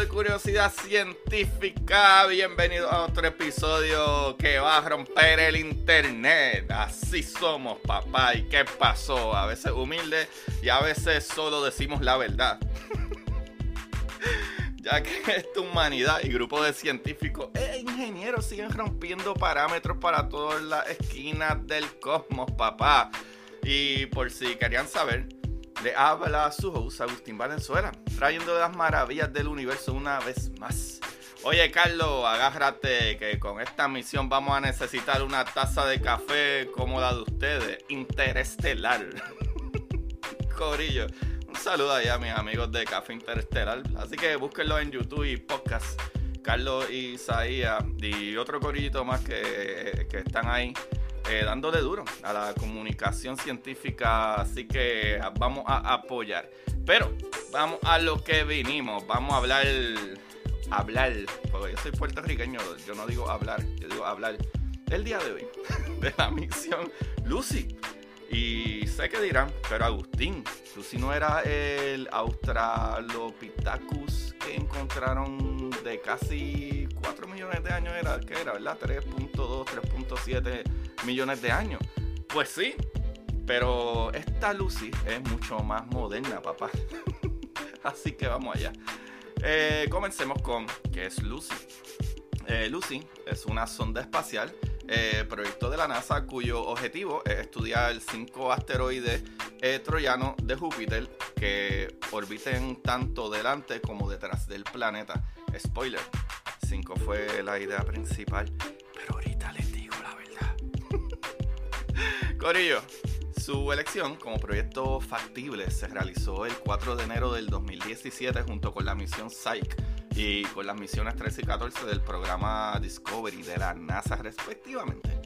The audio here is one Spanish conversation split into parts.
De Curiosidad Científica. Bienvenido a otro episodio que va a romper el internet. Así somos, papá. ¿Y qué pasó? A veces humilde y a veces solo decimos la verdad. ya que esta humanidad y grupo de científicos e ingenieros siguen rompiendo parámetros para todas las esquinas del cosmos, papá. Y por si querían saber, le habla su host Agustín Valenzuela, trayendo las maravillas del universo una vez más. Oye, Carlos, agárrate que con esta misión vamos a necesitar una taza de café como de ustedes, interestelar. Corillo, un saludo ahí a mis amigos de Café Interestelar. Así que búsquenlo en YouTube y podcast. Carlos y Isaías y otro corillito más que, que están ahí eh, dándole duro a la comunicación científica, así que vamos a apoyar. Pero vamos a lo que vinimos, vamos a hablar, hablar, porque yo soy puertorriqueño, yo no digo hablar, yo digo hablar del día de hoy, de la misión Lucy. Y sé que dirán, pero Agustín, Lucy no era el Australopithecus que encontraron de casi 4 millones de años, era, ¿qué era, verdad? 3.2, 3.7 millones de años. Pues sí, pero esta Lucy es mucho más moderna, papá. Así que vamos allá. Eh, comencemos con qué es Lucy. Eh, Lucy es una sonda espacial, eh, proyecto de la NASA, cuyo objetivo es estudiar cinco asteroides troyanos de Júpiter que orbiten tanto delante como detrás del planeta. Spoiler, 5 fue la idea principal, Corillo, su elección como proyecto factible se realizó el 4 de enero del 2017 junto con la misión Psyche y con las misiones 13 y 14 del programa Discovery de la NASA respectivamente.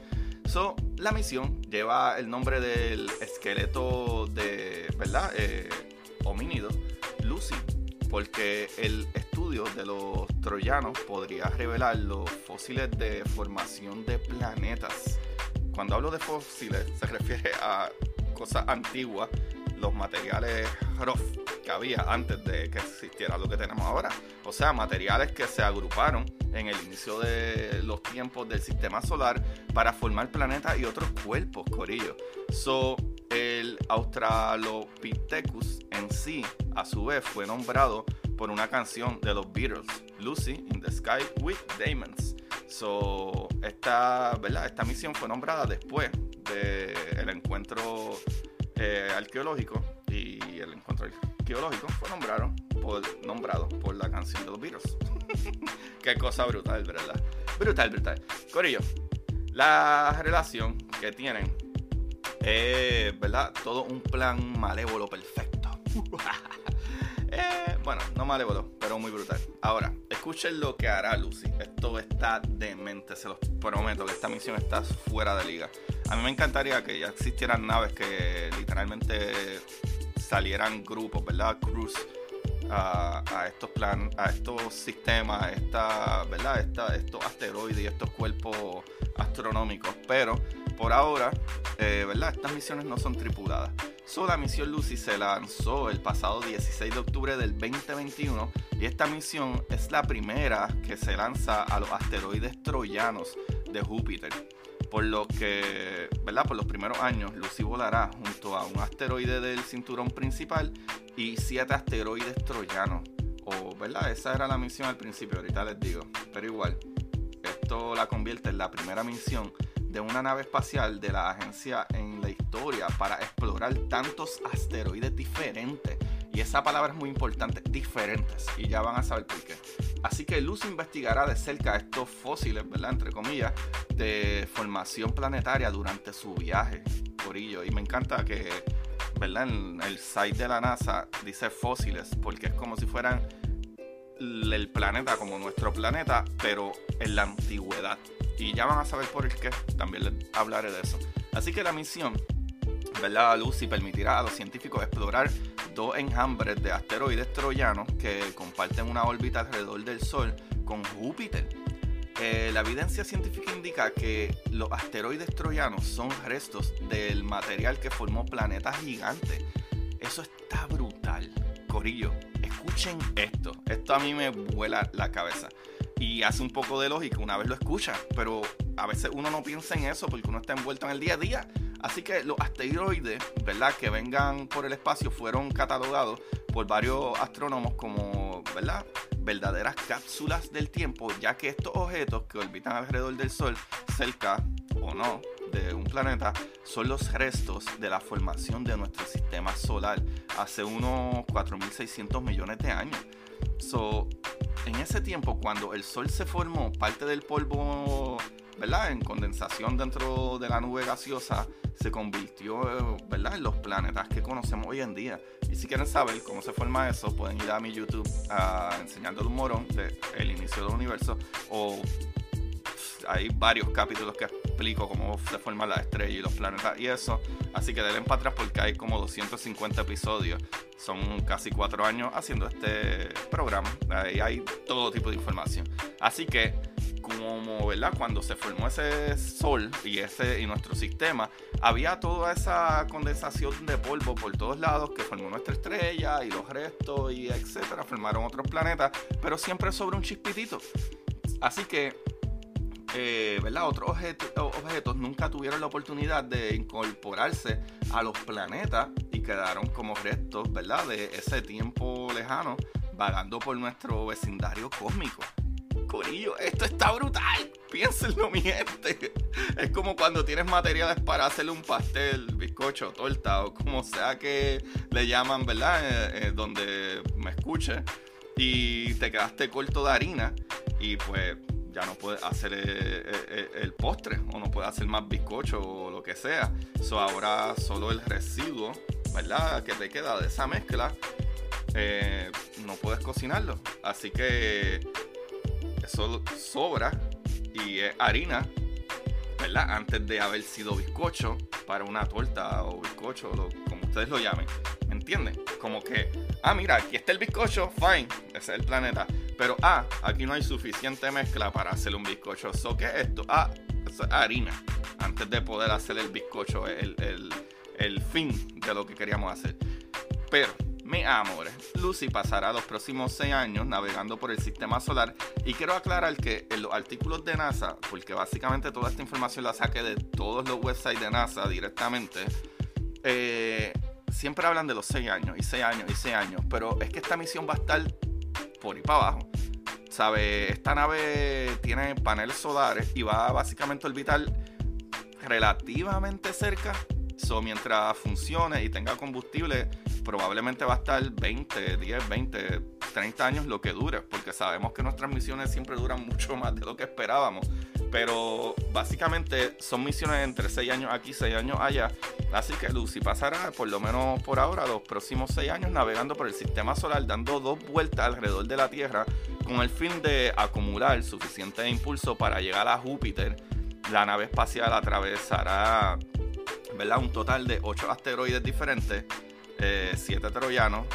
So, la misión lleva el nombre del esqueleto de, ¿verdad? Eh, homínido, Lucy, porque el estudio de los troyanos podría revelar los fósiles de formación de planetas. Cuando hablo de fósiles se refiere a cosas antiguas, los materiales rough que había antes de que existiera lo que tenemos ahora. O sea, materiales que se agruparon en el inicio de los tiempos del sistema solar para formar planetas y otros cuerpos, corillo. So, el Australopithecus en sí, a su vez, fue nombrado por una canción de los Beatles, Lucy in the Sky with Diamonds. So, esta, ¿verdad? esta misión fue nombrada después del encuentro eh, arqueológico y el encuentro arqueológico fue nombrado por, nombrado por la canción de los Beatles. Qué cosa brutal, ¿verdad? Brutal, brutal. Corillo, la relación que tienen es, ¿verdad? Todo un plan malévolo perfecto. Bueno, no malévolo, pero muy brutal. Ahora, escuchen lo que hará Lucy. Esto está demente, se los prometo que esta misión está fuera de liga. A mí me encantaría que ya existieran naves que literalmente salieran grupos, ¿verdad? Cruz a, a, estos plan, a estos sistemas, esta, ¿verdad? Esta, estos asteroides y estos cuerpos astronómicos. Pero por ahora, eh, ¿verdad? Estas misiones no son tripuladas. So, la misión Lucy se lanzó el pasado 16 de octubre del 2021 y esta misión es la primera que se lanza a los asteroides troyanos de Júpiter. Por lo que, ¿verdad? Por los primeros años, Lucy volará junto a un asteroide del cinturón principal y siete asteroides troyanos. O, ¿verdad? Esa era la misión al principio, ahorita les digo. Pero igual, esto la convierte en la primera misión de una nave espacial de la agencia en la historia para explorar tantos asteroides diferentes. Y esa palabra es muy importante, diferentes. Y ya van a saber por qué. Así que Lucy investigará de cerca estos fósiles, ¿verdad? Entre comillas, de formación planetaria durante su viaje, Corillo. Y me encanta que, ¿verdad? En el site de la NASA dice fósiles, porque es como si fueran el planeta como nuestro planeta, pero en la antigüedad. Y ya van a saber por qué, también les hablaré de eso. Así que la misión, ¿verdad? Lucy permitirá a los científicos explorar dos enjambres de asteroides troyanos que comparten una órbita alrededor del Sol con Júpiter. Eh, la evidencia científica indica que los asteroides troyanos son restos del material que formó planetas gigantes. Eso está brutal. Corillo, escuchen esto. Esto a mí me vuela la cabeza y hace un poco de lógica una vez lo escucha, pero a veces uno no piensa en eso porque uno está envuelto en el día a día. Así que los asteroides, ¿verdad? Que vengan por el espacio fueron catalogados por varios astrónomos como, ¿verdad? Verdaderas cápsulas del tiempo, ya que estos objetos que orbitan alrededor del Sol, cerca o no de un planeta, son los restos de la formación de nuestro sistema solar hace unos 4.600 millones de años. So, en ese tiempo, cuando el Sol se formó, parte del polvo, ¿verdad? En condensación dentro de la nube gaseosa, se convirtió, ¿verdad? En los planetas que conocemos hoy en día. Y si quieren saber cómo se forma eso, pueden ir a mi YouTube a enseñando un morón de el inicio del universo o hay varios capítulos que explico cómo se forman las estrellas y los planetas y eso. Así que denle para atrás porque hay como 250 episodios. Son casi cuatro años haciendo este programa. Ahí hay todo tipo de información. Así que, como, ¿verdad? Cuando se formó ese sol y, ese, y nuestro sistema, había toda esa condensación de polvo por todos lados que formó nuestra estrella y los restos y etcétera. Formaron otros planetas, pero siempre sobre un chispitito. Así que eh, ¿verdad? Otros objetos nunca tuvieron la oportunidad de incorporarse a los planetas y quedaron como restos, ¿verdad? De ese tiempo lejano vagando por nuestro vecindario cósmico. Corillo, esto está brutal. Piénsenlo, mi gente. Es como cuando tienes materiales para hacerle un pastel, bizcocho, torta o como sea que le llaman, ¿verdad? Eh, eh, donde me escuche. Y te quedaste corto de harina. Y pues ya no puede hacer eh, eh, eh, el, postre o no puede hacer más bizcocho o lo que sea. So, ahora solo el residuo, ¿verdad? Que te queda de esa mezcla, no puedes cocinarlo. Así que eso sobra y es harina, ¿verdad? Antes de haber sido bizcocho para una torta o bizcocho, como ustedes lo llamen. ¿Me entienden? Como que, ah, mira, aquí está el bizcocho, fine, ese es el planeta pero, ah, aquí no hay suficiente mezcla para hacer un bizcocho. So, ¿Qué es esto? Ah, es harina. Antes de poder hacer el bizcocho, el, el, fin de lo que queríamos hacer. Pero, mi amores, Lucy pasará los próximos seis años navegando por el sistema solar y quiero aclarar que en los artículos de NASA, porque básicamente toda esta información la saqué de todos los websites de NASA directamente, eh, siempre hablan de los seis años y seis años y seis años, pero es que esta misión va a estar por y para abajo. ¿Sabe? Esta nave tiene paneles solares y va básicamente a orbitar relativamente cerca. So, mientras funcione y tenga combustible, probablemente va a estar 20, 10, 20, 30 años lo que dure, porque sabemos que nuestras misiones siempre duran mucho más de lo que esperábamos. Pero básicamente son misiones entre 6 años aquí, 6 años allá. Así que Lucy pasará, por lo menos por ahora, los próximos 6 años navegando por el sistema solar, dando dos vueltas alrededor de la Tierra, con el fin de acumular suficiente impulso para llegar a Júpiter. La nave espacial atravesará ¿verdad? un total de 8 asteroides diferentes, 7 eh, troyanos,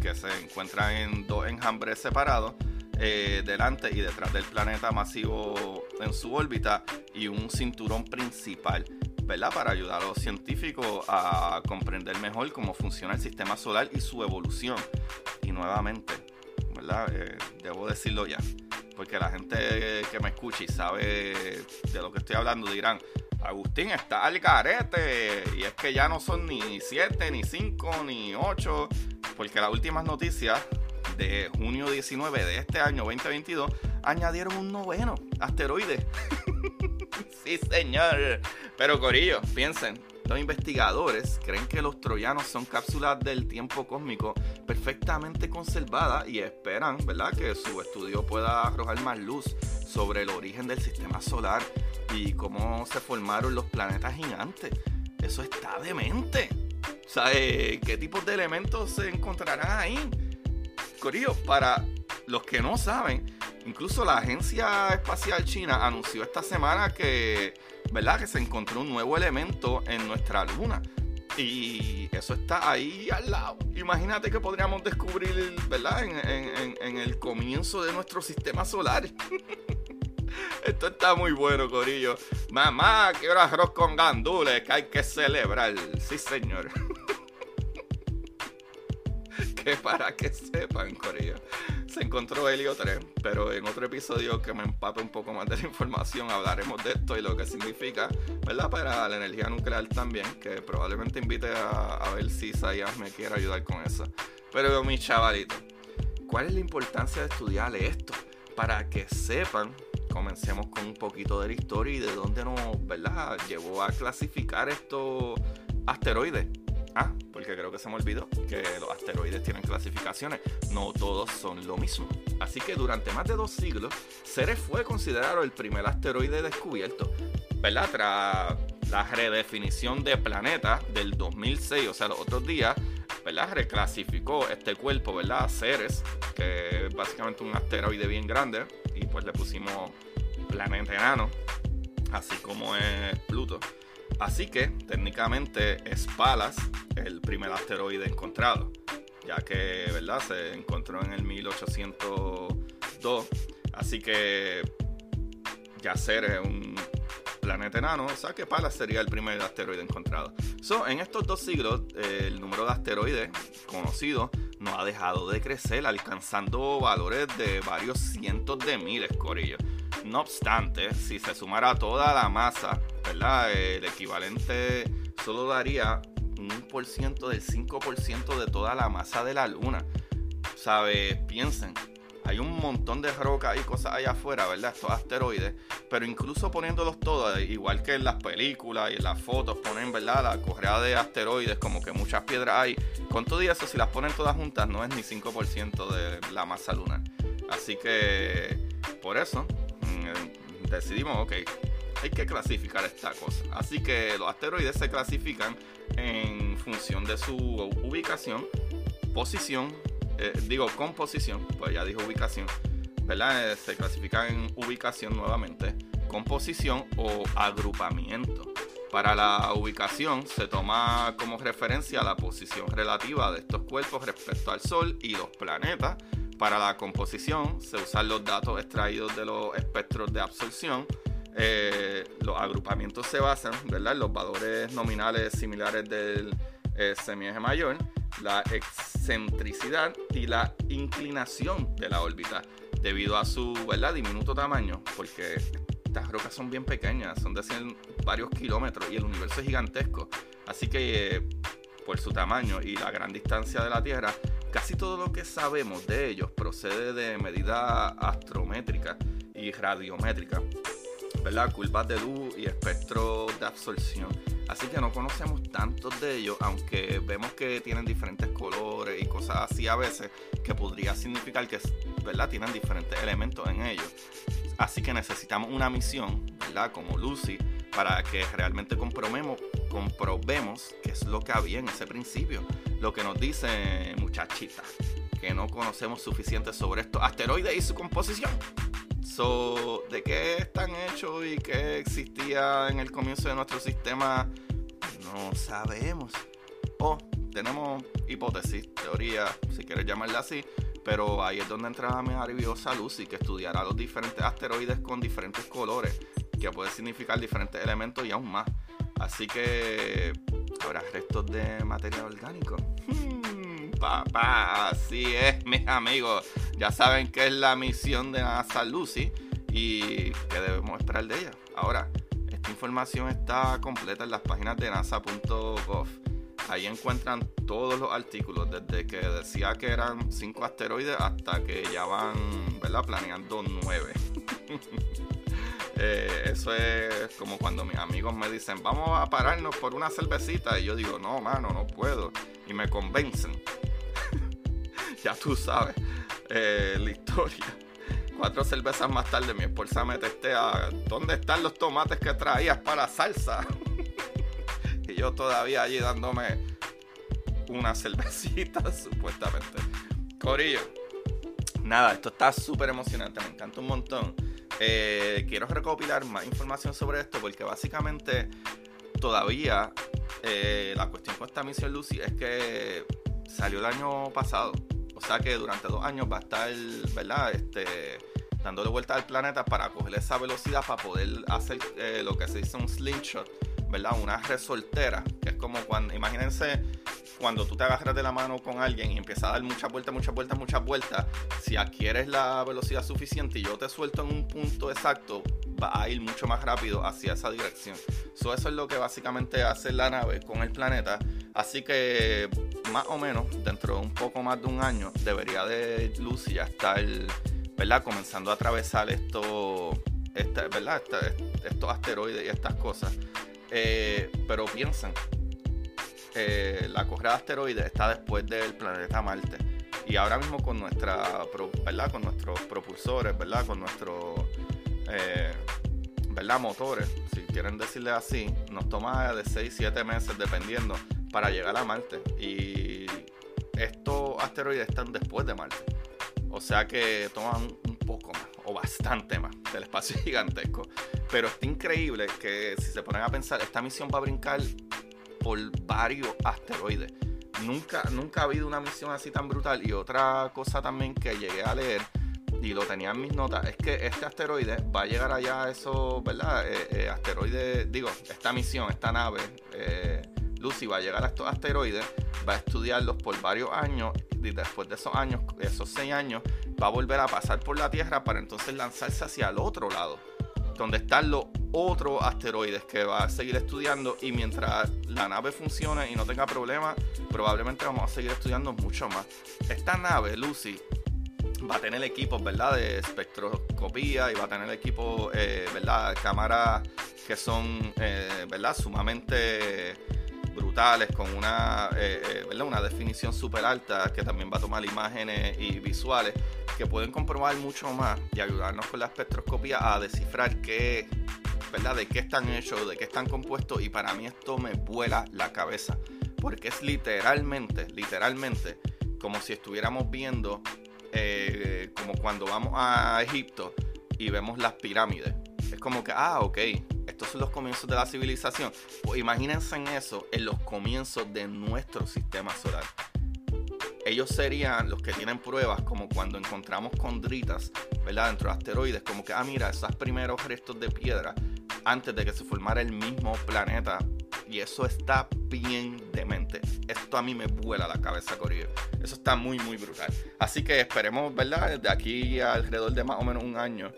que se encuentran en dos enjambres separados eh, delante y detrás del planeta masivo en su órbita y un cinturón principal. ¿verdad? Para ayudar a los científicos a comprender mejor cómo funciona el sistema solar y su evolución. Y nuevamente, ¿verdad? Eh, debo decirlo ya, porque la gente que me escucha y sabe de lo que estoy hablando dirán, Agustín está al carete y es que ya no son ni 7, ni 5, ni 8, porque las últimas noticias de junio 19 de este año 2022 añadieron un noveno asteroide. sí, señor. Pero Corillo, piensen, los investigadores creen que los troyanos son cápsulas del tiempo cósmico perfectamente conservadas y esperan, ¿verdad?, que su estudio pueda arrojar más luz sobre el origen del sistema solar y cómo se formaron los planetas gigantes. Eso está demente. O eh, ¿qué tipos de elementos se encontrarán ahí? Corillo, para los que no saben, incluso la Agencia Espacial China anunció esta semana que, ¿verdad? Que se encontró un nuevo elemento en nuestra luna. Y eso está ahí al lado. Imagínate que podríamos descubrir, ¿verdad? En, en el comienzo de nuestro sistema solar. Esto está muy bueno, Corillo. Mamá, quiero arroz con gandules que hay que celebrar. Sí, señor. que para que sepan, Corillo. Se encontró Helio 3, pero en otro episodio que me empape un poco más de la información hablaremos de esto y lo que significa, ¿verdad? Para la energía nuclear también, que probablemente invite a, ver si Sayas me quiere ayudar con eso. Pero mi chavalito, ¿cuál es la importancia de estudiar esto? Para que sepan comencemos con un poquito de la historia y de dónde nos, ¿verdad? Llevó a clasificar estos asteroides. Ah, porque creo que se me olvidó que los asteroides tienen clasificaciones. No todos son lo mismo. Así que durante más de dos siglos, Ceres fue considerado el primer asteroide descubierto. ¿Verdad? Tras la redefinición de planeta del 2006, o sea, los otros días, ¿verdad? Reclasificó este cuerpo, ¿verdad? Ceres, que es básicamente un asteroide bien grande, pues le pusimos planeta enano, así como es Pluto. Así que técnicamente es Palas el primer asteroide encontrado, ya que ¿verdad? se encontró en el 1802. Así que Yacer es un planeta enano, o sea que Palas sería el primer asteroide encontrado. So, en estos dos siglos, el número de asteroides conocidos no ha dejado de crecer, alcanzando valores de varios cientos de miles, corillos. No obstante, si se sumara toda la masa, ¿verdad? El equivalente solo daría un por ciento del 5% de toda la masa de la luna. ¿Sabe? Piensen, hay un montón de rocas y cosas allá afuera, ¿verdad? Estos asteroides, pero incluso poniéndolos todos, igual que en las películas y en las fotos, ponen, ¿verdad? La correa de asteroides, como que muchas piedras hay. Con todo eso, si las ponen todas juntas, no es ni 5% de la masa lunar. Así que, por eso, mm, decidimos, ok, hay que clasificar esta cosa. Así que los asteroides se clasifican en función de su ubicación, posición, eh, digo composición, pues ya dijo ubicación, ¿verdad? Eh, se clasifica en ubicación nuevamente, composición o agrupamiento. Para la ubicación se toma como referencia la posición relativa de estos cuerpos respecto al Sol y los planetas. Para la composición se usan los datos extraídos de los espectros de absorción. Eh, los agrupamientos se basan ¿verdad? en los valores nominales similares del semieje mayor la excentricidad y la inclinación de la órbita debido a su ¿verdad? diminuto tamaño, porque estas rocas son bien pequeñas, son de varios kilómetros y el universo es gigantesco. Así que eh, por su tamaño y la gran distancia de la Tierra, casi todo lo que sabemos de ellos procede de medidas astrométricas y radiométricas, ¿verdad? Curvas de luz y espectros de absorción. Así que no conocemos tantos de ellos, aunque vemos que tienen diferentes colores y cosas así a veces, que podría significar que ¿verdad? tienen diferentes elementos en ellos. Así que necesitamos una misión, ¿verdad? Como Lucy, para que realmente comprobemos, qué es lo que había en ese principio. Lo que nos dice muchachita, que no conocemos suficiente sobre estos asteroides y su composición. So, ¿De qué están hechos y qué existía en el comienzo de nuestro sistema? No sabemos. O tenemos hipótesis, teoría, si quieres llamarla así, pero ahí es donde entra mi maravillosa Lucy, que estudiará los diferentes asteroides con diferentes colores, que puede significar diferentes elementos y aún más. Así que, ¿habrá restos de material orgánico? Hmm, papá, así es, mis amigos. Ya saben que es la misión de NASA Lucy y que debemos esperar de ella. Ahora, esta información está completa en las páginas de nasa.gov. Ahí encuentran todos los artículos, desde que decía que eran cinco asteroides hasta que ya van ¿verdad? planeando nueve. Eh, eso es como cuando mis amigos me dicen, vamos a pararnos por una cervecita. Y yo digo, no, mano, no puedo. Y me convencen. ya tú sabes eh, la historia. Cuatro cervezas más tarde, mi esposa me testea, ¿dónde están los tomates que traías para salsa? y yo todavía allí dándome una cervecita, supuestamente. Corillo. Nada, esto está súper emocionante, me encanta un montón. Eh, quiero recopilar más información sobre esto porque básicamente todavía eh, la cuestión con esta misión Lucy es que salió el año pasado. O sea que durante dos años va a estar, ¿verdad? Este, dándole vuelta al planeta para coger esa velocidad para poder hacer eh, lo que se dice un slingshot, ¿verdad? Una resoltera, que es como cuando, imagínense cuando tú te agarras de la mano con alguien y empiezas a dar muchas vueltas, muchas vueltas, muchas vueltas, si adquieres la velocidad suficiente y yo te suelto en un punto exacto, va a ir mucho más rápido hacia esa dirección. eso es lo que básicamente hace la nave con el planeta. Así que más o menos dentro de un poco más de un año debería de Lucy ya estar, ¿verdad? Comenzando a atravesar esto, este, ¿verdad? estos asteroides y estas cosas. Eh, pero piensen, eh, la correa de asteroides está después del planeta Marte. Y ahora mismo con nuestra, ¿verdad? Con nuestros propulsores, ¿verdad? Con nuestros, eh. Motores, si quieren decirle así, nos toma de 6, 7 meses dependiendo para llegar a Marte. Y estos asteroides están después de Marte. O sea que toman un poco más, o bastante más, del espacio gigantesco. Pero está increíble que si se ponen a pensar, esta misión va a brincar por varios asteroides. Nunca, nunca ha habido una misión así tan brutal. Y otra cosa también que llegué a leer y lo tenía en mis notas es que este asteroide va a llegar allá a esos, ¿verdad? Eh, eh, asteroides, digo, esta misión, esta nave, eh, Lucy va a llegar a estos asteroides, va a estudiarlos por varios años y después de esos años, esos seis años, va a volver a pasar por la Tierra para entonces lanzarse hacia el otro lado donde están los otros asteroides que va a seguir estudiando y mientras la nave funcione y no tenga problemas, probablemente vamos a seguir estudiando mucho más. Esta nave, Lucy, va a tener equipos, ¿verdad? De espectroscopía y va a tener equipos, eh, ¿verdad? Cámaras que son, eh, ¿verdad? Sumamente brutales, con una, eh, ¿verdad? una definición súper alta, que también va a tomar imágenes y visuales que pueden comprobar mucho más y ayudarnos con la espectroscopía a descifrar qué, ¿verdad? De qué están hechos, de qué están compuestos y para mí esto me vuela la cabeza porque es literalmente, literalmente como si estuviéramos viendo eh, como cuando vamos a Egipto y vemos las pirámides. Es como que, ah, ok, estos son los comienzos de la civilización. Pues imagínense en eso, en los comienzos de nuestro sistema solar ellos serían los que tienen pruebas como cuando encontramos condritas, ¿verdad? Dentro de asteroides, como que, ah, mira, esos primeros restos de piedra antes de que se formara el mismo planeta. Y eso está bien demente. Esto a mí me vuela la cabeza, Corillo. Eso está muy, muy brutal. Así que esperemos, ¿verdad? De aquí alrededor de más o menos un año,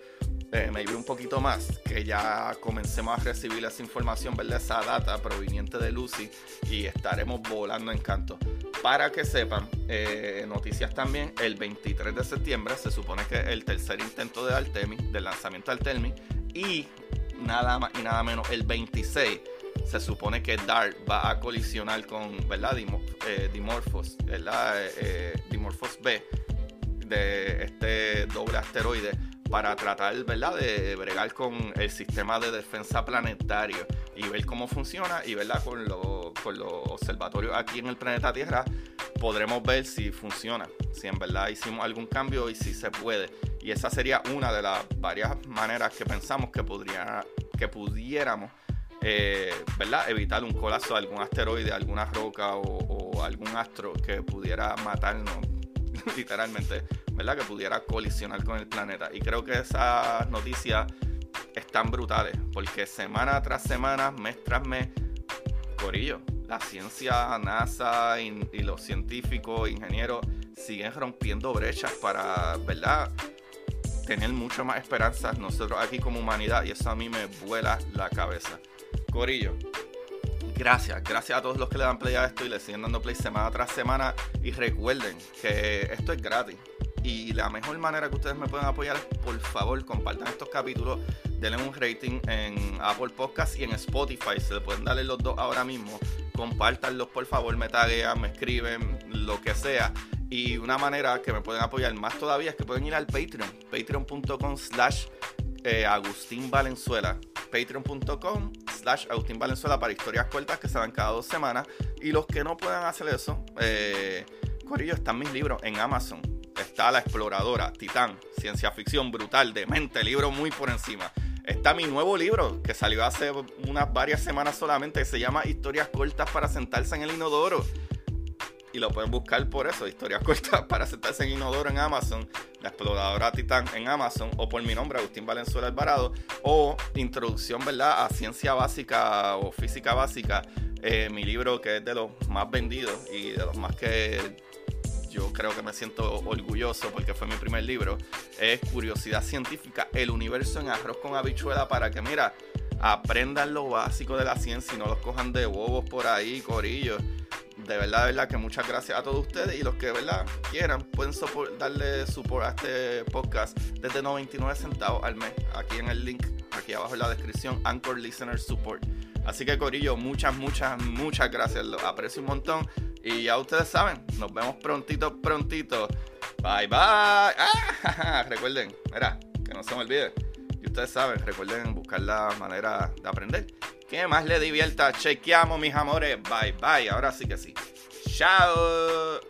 eh, maybe un poquito más, que ya comencemos a recibir esa información, ¿verdad? Esa data proveniente de Lucy y estaremos volando en canto. Para que sepan, eh, noticias también, el 23 de septiembre se supone que el tercer intento de Artemis, del lanzamiento de Artemis, y nada más y nada menos el 26 se supone que DART va a colisionar con, ¿verdad? Eh, Dimorphos, ¿verdad? Eh, Dimorphos B, de este doble asteroide para tratar, ¿verdad?, de bregar con el sistema de defensa planetario y ver cómo funciona y, ¿verdad?, con, con los observatorios aquí en el planeta Tierra podremos ver si funciona, si en verdad hicimos algún cambio y si se puede. Y esa sería una de las varias maneras que pensamos que, podría, que pudiéramos eh, ¿verdad? evitar un colapso de algún asteroide, alguna roca o, algún astro que pudiera matarnos literalmente ¿verdad? Que pudiera colisionar con el planeta. Y creo que esas noticias están brutales, porque semana tras semana, mes tras mes, Corillo, la ciencia, NASA y, los científicos, ingenieros siguen rompiendo brechas para, ¿verdad? Tener mucho más esperanzas nosotros aquí como humanidad y eso a mí me vuela la cabeza. Corillo, gracias, gracias a todos los que le dan play a esto y le siguen dando play semana tras semana y recuerden que esto es gratis y la mejor manera que ustedes me pueden apoyar es, por favor, compartan estos capítulos denle un rating en Apple Podcast y en Spotify. Se le pueden darle los dos ahora mismo. Compártanlos, por favor, me taguean, me escriben, lo que sea. Y una manera que me pueden apoyar más todavía es que pueden ir al Patreon, patreon.com slash eh, Agustín patreon.com slash Agustín Valenzuela para historias cortas que se dan cada dos semanas. Y los que no puedan hacer eso, eh, Corillo, están mis libros en Amazon. Está La Exploradora, Titán, ciencia ficción brutal, demente, libro muy por encima. Está mi nuevo libro que salió hace unas varias semanas solamente, que se llama Historias cortas para sentarse en el inodoro y lo pueden buscar por eso, historias cortas para sentarse en Inodoro en Amazon, La Exploradora Titán en Amazon, o por mi nombre, Agustín Valenzuela Alvarado, o Introducción, ¿verdad?, a Ciencia Básica o Física Básica, eh, mi libro que es de los más vendidos y de los más que yo creo que me siento orgulloso porque fue mi primer libro, es Curiosidad Científica, el universo en arroz con habichuela para que, mira, aprendan lo básico de la ciencia y no los cojan de bobos por ahí, corillos de verdad, de verdad que muchas gracias a todos ustedes y los que verdad quieran pueden darle support a este podcast desde 99 centavos al mes. Aquí en el link, aquí abajo en la descripción, Anchor Listener Support. Así que Corillo, muchas, muchas, muchas gracias. Lo aprecio un montón. Y ya ustedes saben, nos vemos prontito, prontito. Bye, bye. Ah, recuerden, mira, que no se me olvide. Y ustedes saben, recuerden buscar la manera de aprender que más le divierta. Chequeamos, mis amores. Bye, bye. Ahora sí que sí. Chao.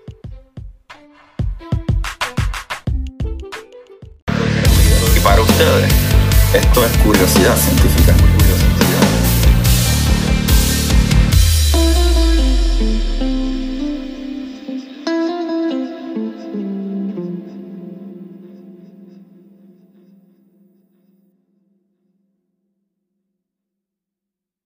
Y para ustedes, esto es curiosidad científica.